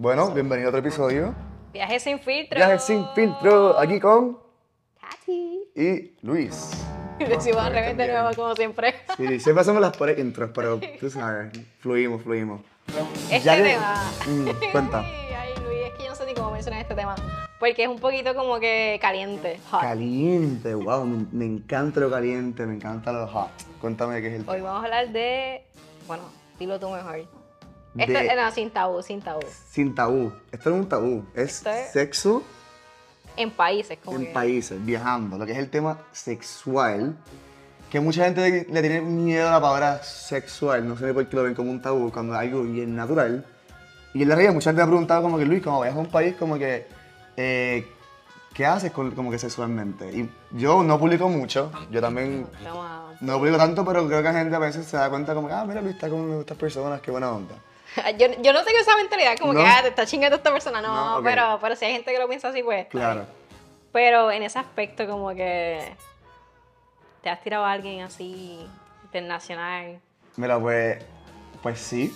Bueno, bienvenido a otro episodio. Viaje sin filtro. Viaje sin filtro, aquí con Katy. y Luis. Decimos al revés de nuevo, como siempre. Sí, siempre hacemos las por intros, pero tú sabes, fluimos, fluimos. Este Ya que- tema. Mm, cuenta. Ay, Luis, es que yo no sé ni cómo mencionar este tema. Porque es un poquito como que caliente. hot. Caliente, wow, me, me encanta lo caliente, me encanta lo hot. Cuéntame qué es el Hoy vamos a hablar de. Bueno, dilo tú mejor. Esto, De- no, sin tabú, sin tabú. sin tabú. Esto no es un tabú, es sexo En países, como en que- países, viajando, lo que es el tema sexual, que mucha gente le tiene miedo a la palabra sexual, no sé por qué lo ven como un tabú, cuando es algo bien natural. Y en la realidad mucha gente me ha preguntado como que, Luis, como viajas a un país, como que, eh, ¿qué haces con- como que sexualmente? Y yo no publico mucho, yo también no publico tanto, pero creo que la gente a veces se da cuenta como que, ah, mira, Luis está con estas personas, qué buena onda. Yo, yo no tengo esa mentalidad, como ¿No? que ah, te está chingando esta persona. No, No, ok. pero, pero si hay gente que lo piensa así, pues. Claro. Pero en ese aspecto, como que. ¿Te has tirado a alguien así internacional? Mira, pues, pues sí.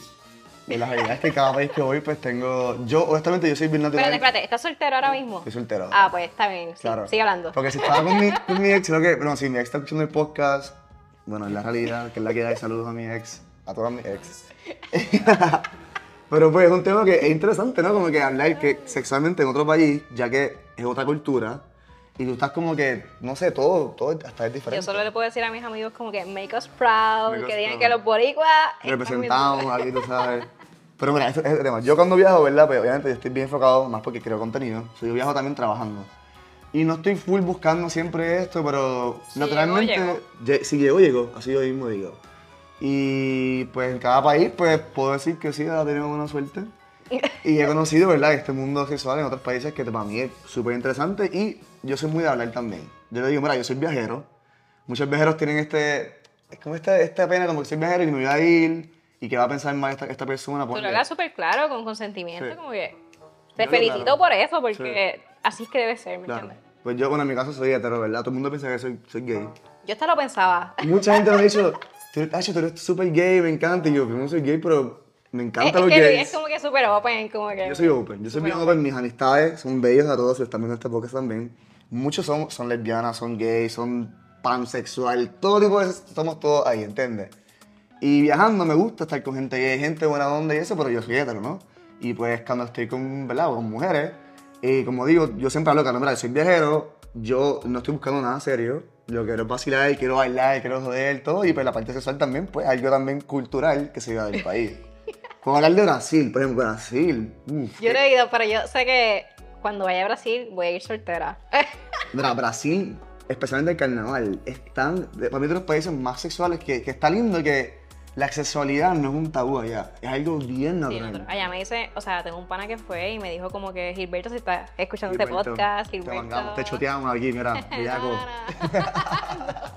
Y la realidad es que cada país que voy, pues tengo. Yo, honestamente, yo soy bien natural. Espérate, espérate, ¿estás soltero ahora mismo? Estoy soltero. Ah, pues está bien, sí, claro. sigue hablando. Porque si estaba con mi, con mi ex, creo que. Bueno, si mi ex está escuchando el podcast, bueno, es la realidad, que es la que da saludos a mi ex, a todas mis ex. Pero pues es un tema que es interesante, ¿no? Como que hablar que sexualmente en otro país, ya que es otra cultura, y tú estás como que, no sé, todo, todo hasta es diferente. Yo solo le puedo decir a mis amigos como que make us proud, Make us que digan proud. que los boricuas representamos aquí, tú sabes. Pero mira, ese es el tema. Yo cuando viajo, ¿verdad? Pues obviamente yo estoy bien enfocado, más porque creo contenido. So, yo viajo también trabajando. Y no estoy full buscando siempre esto, pero Si naturalmente, si llego, llego. Así yo mismo digo. Y pues en cada país, pues puedo decir que sí, he tenido buena suerte. Y he conocido, ¿verdad? Este mundo sexual en otros países que para mí es súper interesante y yo soy muy de hablar también. Yo le digo, mira, yo soy viajero. Muchos viajeros tienen este, es como esta, esta pena como que soy viajero y me voy a ir y que va a pensar mal esta, esta persona. Tú lo hablas súper claro, con consentimiento, Sí. como que... Yo Te lo felicito claro. por eso, porque así es que debe ser, ¿me Claro. entiendes? Pues yo, bueno, en mi caso soy hetero, ¿verdad? Todo el mundo piensa que soy, soy gay. Yo hasta lo pensaba. Mucha gente me ha dicho, tú eres, Tacho, tú eres súper gay, me encanta. Y yo, primero soy gay, pero me Es, encanta es los que Luis gays. es como que súper open, como que... Yo soy open, yo soy bien Súper open. Mis amistades son bellos a todos, están viendo este podcast también. Muchos son, son lesbianas, son gays, son pansexual, todo tipo de... Somos todos ahí, ¿entiendes? Y viajando me gusta estar con gente gay, gente buena onda y eso, pero yo soy hetero, ¿no? Y pues cuando estoy con, ¿verdad? con mujeres, y como digo, yo siempre hablo claro, mira, soy viajero, yo no estoy buscando nada serio, lo que quiero vacilar, quiero bailar, quiero joder, todo, y pues la parte sexual también, pues algo también cultural que se lleva del país. Como hablar de Brasil, por ejemplo, Brasil. uf, Yo no he ido, pero yo sé que cuando vaya a Brasil voy a ir soltera. Mira, Brasil, especialmente el carnaval, es tan, para mí de los países más sexuales que, que está lindo que la sexualidad no es un tabú allá, es algo bien natural. allá me dice, o sea, tengo un pana que fue y me dijo como que Gilberto, si está escuchando este Gilberto, podcast, Te Gilberto. mangamos, te choteamos aquí, mira, bellaco.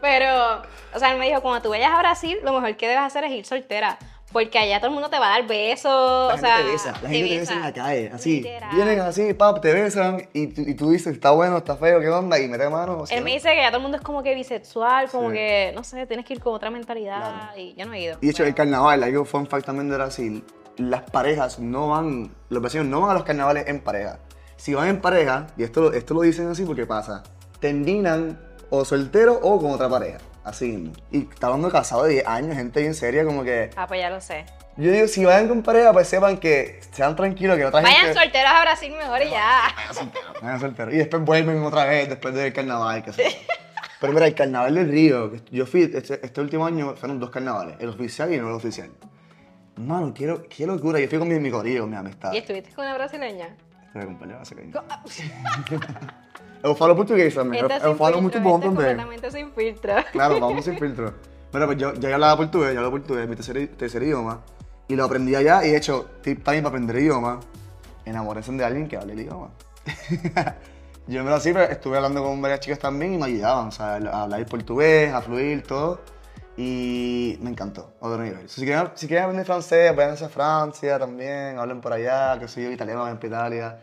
Pero, o sea, él me dijo, cuando tú vayas a Brasil, lo mejor que debes hacer es ir soltera. Porque allá todo el mundo te va a dar besos. La o gente sea, te besa, la gente te besa en la calle, así. Literal. Vienen así, pap, te besan y, tú- y tú dices, está bueno, está feo, ¿qué onda? Y mete mano. o sea, Él me dice que ya todo el mundo es como que bisexual, como Sí. que, no sé, tienes que ir con otra mentalidad. Claro. Y yo no he ido. Y de hecho, el carnaval, algo fun fact también de Brasil, las parejas no van, los vecinos no van a los carnavales en pareja. Si van en pareja, y esto, esto lo dicen así porque pasa, terminan o soltero o con otra pareja, así mismo. Y está hablando de casado de 10 años, gente bien seria, como que... Ah, pues ya lo sé. Yo digo, si vayan con pareja, pues sepan que sean tranquilos, que otra Vayan gente... solteros a Brasil mejor y ya. Vayan solteros, vayan solteros. Y después vuelven otra vez, después del carnaval, que yo. Pero mira, el carnaval del Río, yo fui, este, este último año fueron dos carnavales, el oficial y el no oficial. Mano, qué, qué locura. Yo fui con mi, mi corillo, con mi amistad. ¿Y estuviste con una brasileña? Estuve con Co- ah, Eu falo português também. Eu, eu falo filtro, muito bom também. completamente sin filtro. Claro, vamos sin filtro. Bueno, pues yo, yo ya hablaba portugués, yo hablo portugués, mi tercer, tercer idioma. Y lo aprendí allá y de hecho, tip también para aprender idioma, enamorarse de alguien que hable el idioma. yo en Brasil pues, estuve hablando con varias chicas también y me ayudaban, o sea, a hablar portugués, a fluir, todo. Y me encantó, otro nivel. Si quieren, si quieren aprender francés, vayan a Francia también, hablen por allá, que soy yo italiano, para Italia.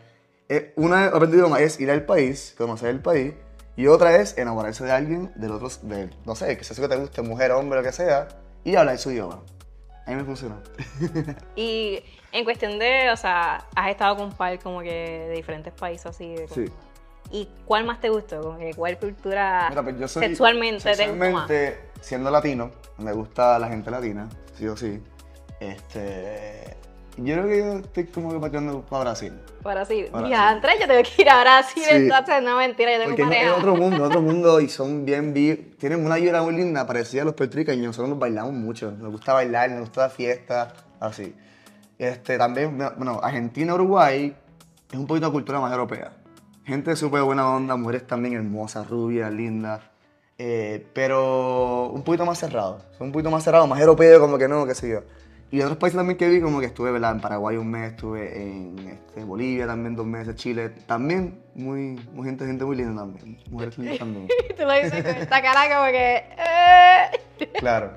Eh, una aprender idioma es ir al país, conocer el país, y otra es enamorarse de alguien, del otro, de, no sé, que sea eso que te guste, mujer, hombre, lo que sea, y hablar su idioma. A mí me funcionó. Y en cuestión de, o sea, has estado con par como que de diferentes países así. de- Sí. ¿Y cuál más te gustó? Como que ¿Cuál cultura Mira, pues yo soy- sexualmente, te gusta más? sexualmente, siendo latino, me gusta la gente latina, sí o sí. Este, yo creo que yo estoy como que pateando para Brasil. Para. Para Ya, Andrés, yo tengo que ir a Brasil, Sí. entonces no mentira, yo tengo Porque es, es pareja. otro mundo, otro mundo y son bien, vi- tienen una vibra muy linda, parecida a los puertorriqueños. Nosotros nos bailamos mucho, nos gusta bailar, nos gusta la fiesta, así. Este, también, bueno, Argentina, Uruguay es un poquito de cultura más europea. Gente súper buena onda, mujeres también hermosas, rubias, lindas. eh, pero un poquito más cerrado, son un poquito más cerrado, más europeo, como que no, qué sé yo. Y otros países también que vi, como que estuve ¿verdad? en Paraguay un mes, estuve en este, Bolivia también dos meses, Chile, también muy, muy gente, gente muy linda también, mujeres lindas también. Tú lo dices con esta cara como que... eh. Claro.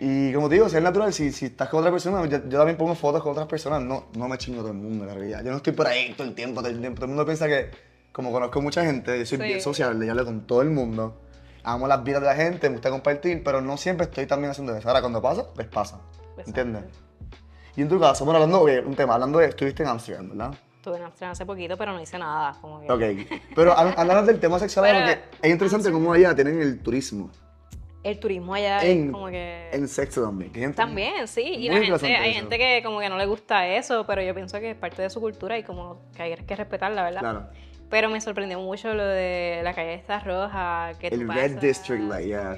Y como te digo, si es natural, si, si estás con otra persona, yo, yo también pongo fotos con otras personas, no, no me chingo todo el mundo, en realidad. Yo no estoy por ahí todo el tiempo, todo el tiempo. Todo el mundo piensa que, como conozco mucha gente, yo soy Sí. bien sociable, yo hablo con todo el mundo. Amo las vidas de la gente, me gusta compartir, pero no siempre estoy también haciendo eso. Ahora, cuando pasa, pues pasa. ¿Entiendes? Y en tu caso, bueno, hablando de un tema, hablando de, estuviste en Amsterdam, ¿verdad? Estuve en Amsterdam hace poquito, pero no hice nada. Como que... Ok. Pero hab- hablando del tema sexual, Pero- porque es interesante cómo allá tienen el turismo. El turismo allá En, es como que... en sexo también. que gente- También, sí. Y la gente, hay eso. gente que como que no le gusta eso, pero yo pienso que es parte de su cultura y como que hay que respetarla, ¿verdad? Claro. Pero me sorprendió mucho lo de la calle esta roja, que tú El Red pasas, District, like, yeah.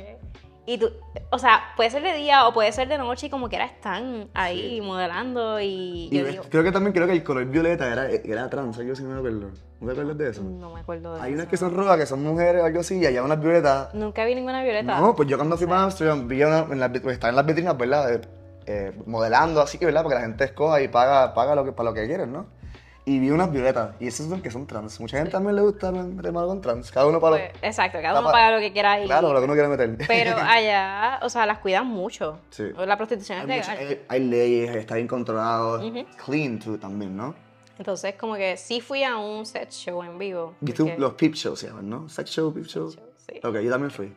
Y tú, o sea, puede ser de día o puede ser de noche y como que era están ahí Sí. modelando y, Y yo ves, digo, creo que también creo que el color violeta era, era trans, así, no me acuerdo. ¿No te acuerdas de eso? no me acuerdo de Hay eso. unas que son rojas, que son mujeres o algo así, y hay unas violetas. Nunca vi ninguna violeta. No, pues yo cuando fui para Amsterdam vi una, en las, pues, están en las vitrinas, ¿verdad? Eh, eh, modelando así, ¿verdad? Porque la gente escoja y paga, paga lo que, para lo que quieren, ¿no? Y vi unas violetas, y esas son que son trans. Mucha gente también le gusta meter mano con trans, cada uno para Pues, exacto, cada uno pa- paga lo que quiera y... Claro, lo que uno quiere meter. Pero allá, o sea, las cuidan mucho. Sí. La prostitución es hay, mucha- legal. hay- hay leyes, está bien controlado. Ujú. Clean, too, también, ¿no? Entonces, como que sí fui a un set show en vivo. ¿Viste porque- los peep shows se llaman, no? Sex show, peep show. Sí. Ok, yo también fui.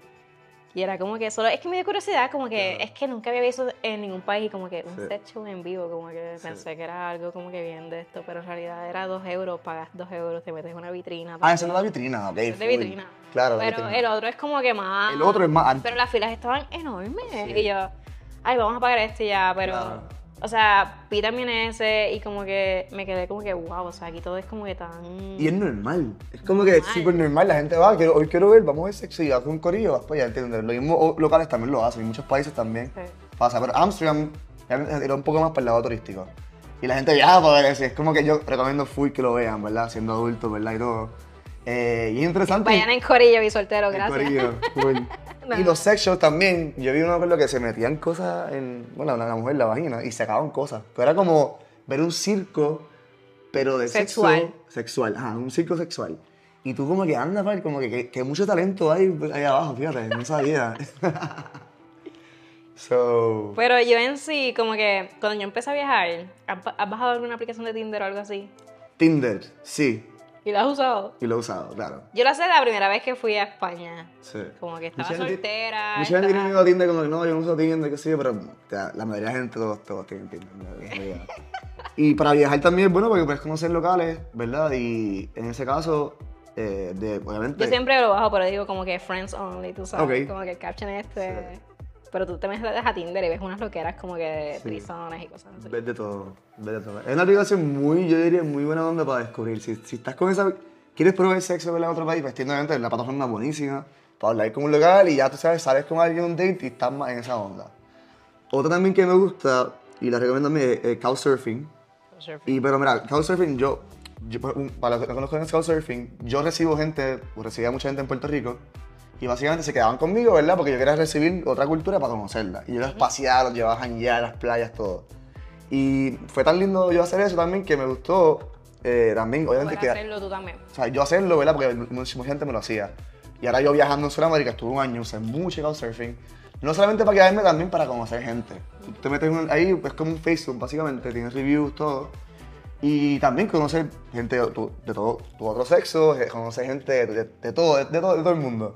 Y era como que solo, es que me dio curiosidad, como que Claro. es que nunca había visto en ningún país como que un Sí. set show en vivo, como que Sí. pensé que era algo como que bien de esto, pero en realidad era dos euros, pagas dos euros, te metes en una vitrina. Ah, esa no es la vitrina, ok. Es de vitrina. Claro, la Pero vitrina. el otro es como que más... El otro es más. Pero las filas estaban enormes. Sí. Y yo, ay, vamos a pagar este ya, pero... Claro. O sea, vi también ese y como que me quedé como que, wow, o sea, aquí todo es como que tan... Y es normal. Es como que es Normal. súper normal. La gente va, quiero, hoy quiero ver, vamos a ver sexo y vas con un corillo, vas para allá, ¿entiendes? Los mismos locales también lo hacen, y muchos países también Sí. pasa. Pero Amsterdam era un poco más para el lado turístico. Y la gente viaja para ver eso. Es como que yo recomiendo full que lo vean, ¿verdad? Siendo adultos, ¿verdad? Y todo. Eh, y es interesante. Vayan en corillo y soltero, gracias. corillo, full. No. Y los sex shows también. Yo vi uno con lo que se metían cosas en. Bueno, la mujer, la vagina, y sacaban cosas. Pero era como ver un circo, pero de Sexual. sexo sexual. Ajá, un circo sexual. Y tú como que anda, pal, como que, que, que mucho talento hay ahí abajo, fíjate, no sabía. so. Pero yo en sí, como que cuando yo empecé a viajar, ¿has has bajado alguna aplicación de Tinder o algo así? Tinder, sí. ¿Y la has usado? Y lo he usado, claro. Yo lo hice la primera vez que fui a España. Sí. Como que estaba Mucha soltera. Mucha gente tiene miedo a Tinder como que no, yo no uso Tinder, qué sé yo, pero o sea, la mayoría de la gente todos, todos tienen Tinder. y para viajar también es bueno porque puedes conocer locales, ¿verdad? Y en ese caso, eh, de, obviamente... Yo siempre lo bajo, pero digo como que friends only, tú sabes. Ok. Como que el caption este. Sí. Pero tú te metes a Tinder y ves unas loqueras como que de Sí. trizones y cosas así. Ves de todo, ves de todo. Es una aplicación muy, yo diría, muy buena onda para descubrir. Si, si estás con esa... ¿Quieres probar sexo en otro país? Pues tiene la plataforma buenísima para hablar con un local y ya tú sabes, sales con alguien en un date y estás más en esa onda. Otra también que me gusta y la recomiendo a mí es eh, Couchsurfing. Y pero mira, Couchsurfing, yo, yo para los que no conocen Couchsurfing, yo recibo gente, o recibía mucha gente en Puerto Rico, y básicamente se quedaban conmigo, ¿verdad? Porque yo quería recibir otra cultura para conocerla. Y yo los paseaba, los llevaba a janguear las playas, todo. Y fue tan lindo yo hacer eso también que me gustó eh, también, obviamente, que, hacerlo tú también. o sea, yo hacerlo, ¿verdad? Porque mucha gente me lo hacía. Y ahora yo viajando en Sudamérica, estuve un año, usé mucho Couchsurfing. No solamente para quedarme, también para conocer gente. Tú te metes un- ahí, es como un Facebook, básicamente, tienes reviews, todo. Y también conocer gente de, tu- de todo tu otro sexo, eh, conocer gente de, de- de todo, de todo, de todo el mundo.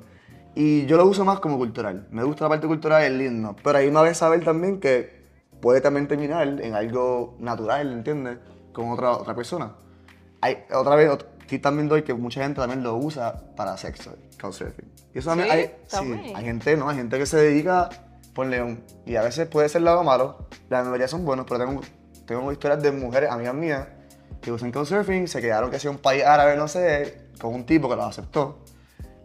Y yo lo uso más como cultural. Me gusta la parte cultural, es lindo. Pero ahí me ves saber también que puede también terminar en algo natural, ¿entiendes? Con otra, otra persona. Hay, otra vez, ot- aquí también doy que mucha gente también lo usa para sexo, couchsurfing. Y eso también Sí, hay, sí, hay gente, ¿no? Hay gente que se dedica, ponle un, y a veces puede ser lado malo, la mayoría son buenos, pero tengo, tengo historias de mujeres, amigas mías, que usan couchsurfing, se quedaron que sea un país árabe, no sé, con un tipo que los aceptó.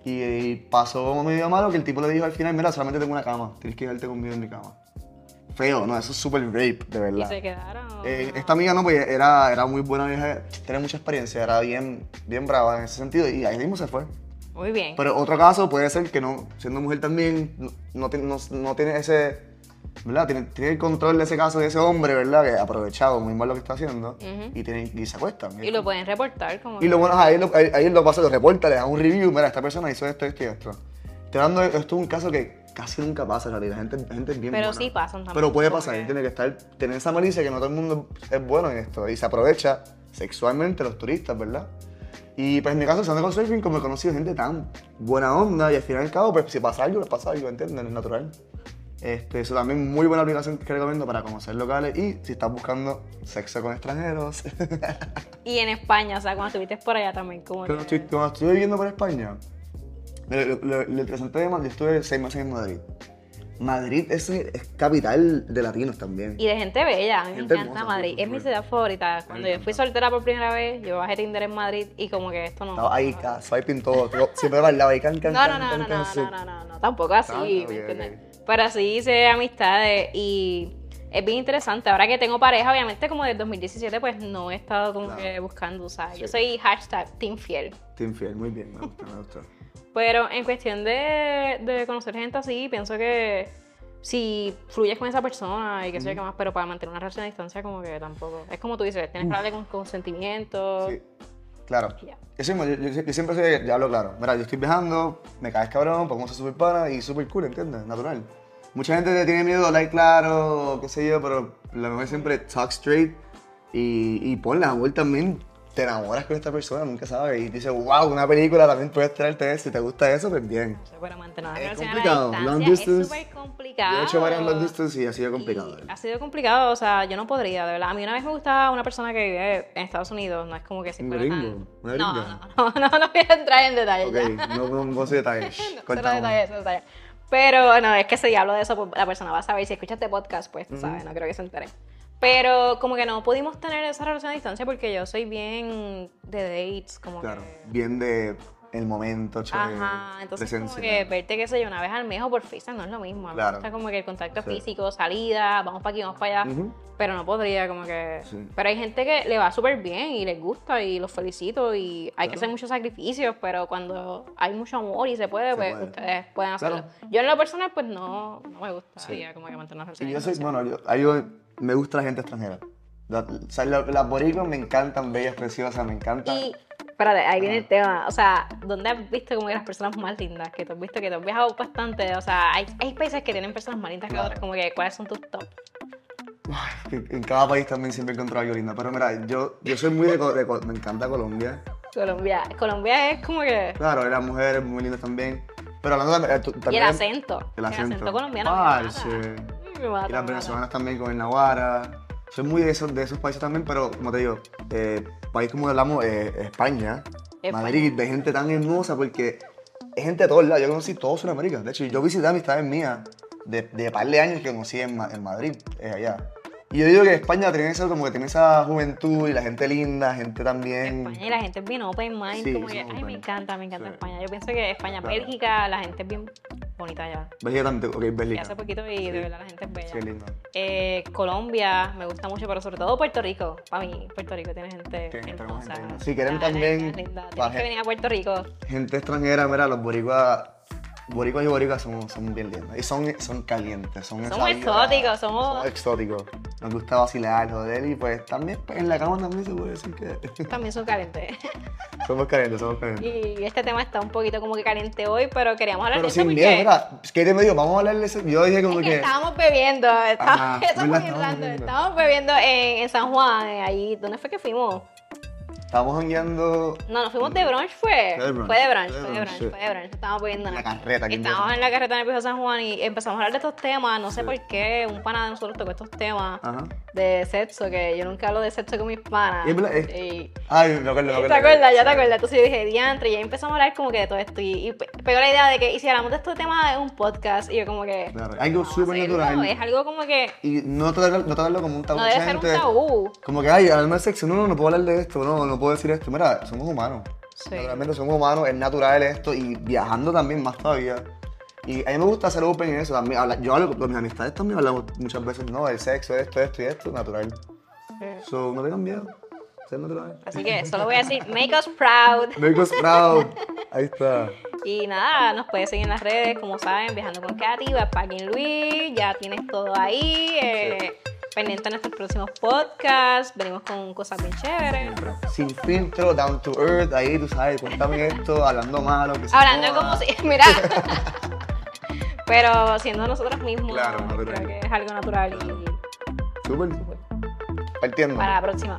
Y, y pasó medio malo que el tipo le dijo al final, mira, solamente tengo una cama, tienes que quedarte conmigo en mi cama. Feo, no, eso es súper rape, de Y verdad. se quedaron. Eh, esta amiga no, pues era, era muy buena vieja, tenía mucha experiencia, era bien, bien brava en ese sentido y ahí mismo se fue. Muy bien. Pero otro caso puede ser que no, siendo mujer también, no, no, no- no tiene ese, ¿verdad? Tiene, tiene el control de ese caso de ese hombre, ¿verdad? Que ha aprovechado muy mal lo que está haciendo Ujú. y, tiene, y se acuestan. y lo pueden reportar como. Y lo bueno, ahí, lo, ahí, ahí lo pasa, lo reporta, le da un review, mira, esta persona hizo esto, esto y esto. Estoy dando, esto es un caso que casi nunca pasa en realidad, la gente, la gente es bien Pero buena. sí pasan también, Pero puede pasar, tiene que estar, tener esa malicia que no todo el mundo es bueno en esto y se aprovecha sexualmente los turistas, ¿verdad? Y pues en mi caso, usando con surfing, como he conocido gente tan buena onda y al final y al cabo, pues si pasa algo, pues pasa algo, ¿entiendes? Es natural. Este, eso también muy buena aplicación que recomiendo para conocer locales y si estás buscando sexo con extranjeros. Y en España, o sea, cuando estuviste por allá también. Cuando, que- estoy- cuando estuve viviendo por España, lo, lo- lo- lo interesante de Madrid, yo estuve seis meses en Madrid. Madrid es, es capital de latinos también. Y de gente bella, a mí me Gente encanta hermosa, Madrid. Es mi ciudad favorita. Cuando yo fui soltera por primera vez, yo bajé Tinder en Madrid y como que esto no. Estaba ahí, ca- swiping todo, siempre bailaba ahí, can, can, No, can, no, no, can, no, can, no, no, no, no, no, tampoco así, Ah, ¿me entiendes? Pero así hice amistades y es bien interesante. Ahora que tengo pareja, obviamente como desde 2017, pues no he estado como Claro. que buscando, ¿sabes? Yo Sí. soy hashtag team fiel. Team Fiel, muy bien, me gusta, me gusta. Pero en cuestión de, de conocer gente así, pienso que si fluyes con esa persona y qué sé yo qué más, pero para mantener una relación a distancia como que tampoco. Es como tú dices, tienes que hablarle con consentimiento. Sí, claro. Ya. Yo, siempre- yo- yo- yo siempre soy, ya hablo claro. Mira, yo estoy viajando, me caes cabrón, podemos ser súper pana y súper cool, ¿entiendes? Natural. Mucha gente le tiene miedo hablar claro, qué sé yo, pero lo mejor siempre talk straight y, y ponle amor también. Te enamoras con esta persona, nunca sabes. Y dices, wow, una película también puedes traerte eso. Si te gusta eso, pues bien. O sea, Para mantener Es complicado, la long distancia es distance. súper complicado. Yo he hecho varias long distance y ha sido Y complicado. Ha sido complicado, o sea, yo no podría, de verdad. A mí una vez me gustaba una persona que vive en Estados Unidos, no es como que si ¿Un gringo? ¿Una No, no, no, no, no voy a entrar en detalles Ok, ya. no, no, no sé detalles. No, detalles, cero detalles. Pero bueno, es que si hablo de eso, pues, la persona va a saber. Si escuchas este podcast, pues tú sabes, no creo que se entere. Pero como que no pudimos tener esa relación a distancia porque yo soy bien de dates, como Claro, que... bien de el momento, chévere, Ajá, entonces como que verte, qué sé yo, una vez al mes o por FaceTime no es lo mismo. A mí Claro. me gusta como que el contacto Sí. físico, salida, vamos para aquí, vamos para allá. Ujú. Pero no podría, como que... Sí. Pero hay gente que le va súper bien y les gusta y los felicito y hay que Claro. hacer muchos sacrificios, pero cuando hay mucho amor y se puede, Se pues puede. ustedes pueden hacerlo. Claro. yo en lo personal, pues no, no me gusta Sí. como que mantener una relación Y yo soy, bueno, yo, me gusta la gente extranjera. La- o sea, la- las boricuas me encantan, bellas, preciosas, me encantan. Y, espérate, ahí viene el tema. O sea, ¿dónde has visto como que las personas más lindas? Que tú has visto que tú has viajado bastante. O sea, hay, hay países que tienen personas más lindas que Claro. otras. Como que, ¿cuáles son tus top? En cada país también siempre encuentro algo lindo. Pero mira, yo, yo soy muy de, de Me encanta Colombia. Colombia. Colombia es como que. Claro, las mujeres muy lindas también. Pero hablando también... eh, tú- Y el también- acento. El acento. colombiano Parce. Mata. Me mata, Y las venezolanas también con el Naguara. Soy muy de esos, de esos países también, pero como te digo, eh, país como hablamos, eh, España, España. Madrid, de gente tan hermosa porque es gente de todos lados. Yo conocí todo Sudamérica. De hecho, yo visité amistades mías de, de par de años que conocí en, en Madrid, eh, allá. Y yo digo que España tiene eso, como que tiene esa juventud y la gente linda, gente también. España y la gente es bien open mind. Sí, como que, son ay, me encanta, me encanta Sí. España. Yo pienso que España, Claro. Bélgica, la gente es bien bonita allá. Bélgica también, ok, Y Bélgica. hace poquito y de verdad la gente es bella. Qué lindo. Eh, Colombia me gusta mucho, pero sobre todo Puerto Rico. Para mí, Puerto Rico tiene gente hermosa. Si quieren también, linda, Tienes que venir a Puerto Rico. Gente extranjera, mira, los boricuas, boricuas y boricuas son, son bien lindos. Y son, son calientes, son Somos exóticos, somos- somos exóticos. Nos gusta vacilar, joder, y pues también pues, en la cama también se puede decir que También son calientes. somos calientes, somos calientes. y este tema está un poquito como que caliente hoy, pero queríamos hablar Pero de eso sin porque miedo, mira, es que te me dijo, vamos a hablar de eso. Yo dije como es que que... estábamos bebiendo. Muy Estábamos random, bebiendo. Estábamos bebiendo en, en San Juan, ahí. ¿Dónde fue que fuimos? Estábamos jangueando No, nos fuimos de brunch, fue. Fue de brunch, Fue de brunch, fue de brunch, sí. fue de brunch. Estábamos bebiendo en la carreta. aquí en Estábamos en la carreta en el viejo San Juan y empezamos a hablar de estos temas, no sé Sí. por qué, un pana de nosotros tocó estos temas Ajá. de sexo, que yo nunca hablo de sexo con mis panas. Y es es- Ay, me acuerdo, me acuerdo. ¿Te acuerdas? Ya te acuerdas. Entonces yo dije, diantre, y ahí empezamos a hablar como que de todo esto. Y, y pe- pegó la idea de que, y si hablamos de estos temas en un podcast, y yo como que... Claro, algo súper natural. Es algo como que Y no tratarlo, no tratarlo como un tabú. no debe ser un tabú. Como que, ay, hablarme de sexo, no, no, no puedo hablar de esto, no, no puedo decir esto. Mira, somos humanos. Sí. Naturalmente somos humanos, es natural esto y viajando también más todavía. Y a mí me gusta hacer open en eso. también, yo hablo con mis amistades también, hablamos muchas veces, no, el sexo, esto, esto y esto, natural. So, no tengan miedo, ser natural. Así que solo voy a decir, make us proud. Make us proud. Ahí está. Y nada, nos puedes seguir en las redes, como saben, Viajando con Katy, Backpacking Luis, ya tienes todo ahí. Eh, Pendiente de nuestros próximos podcasts, venimos con cosas bien chéveres. Sin filtro, down to earth, ahí tú sabes, cuéntame esto, hablando malo. Que Hablando como si, mira, pero siendo nosotros mismos, Claro, natural. creo que es algo natural y Súper. Partiendo. para la próxima.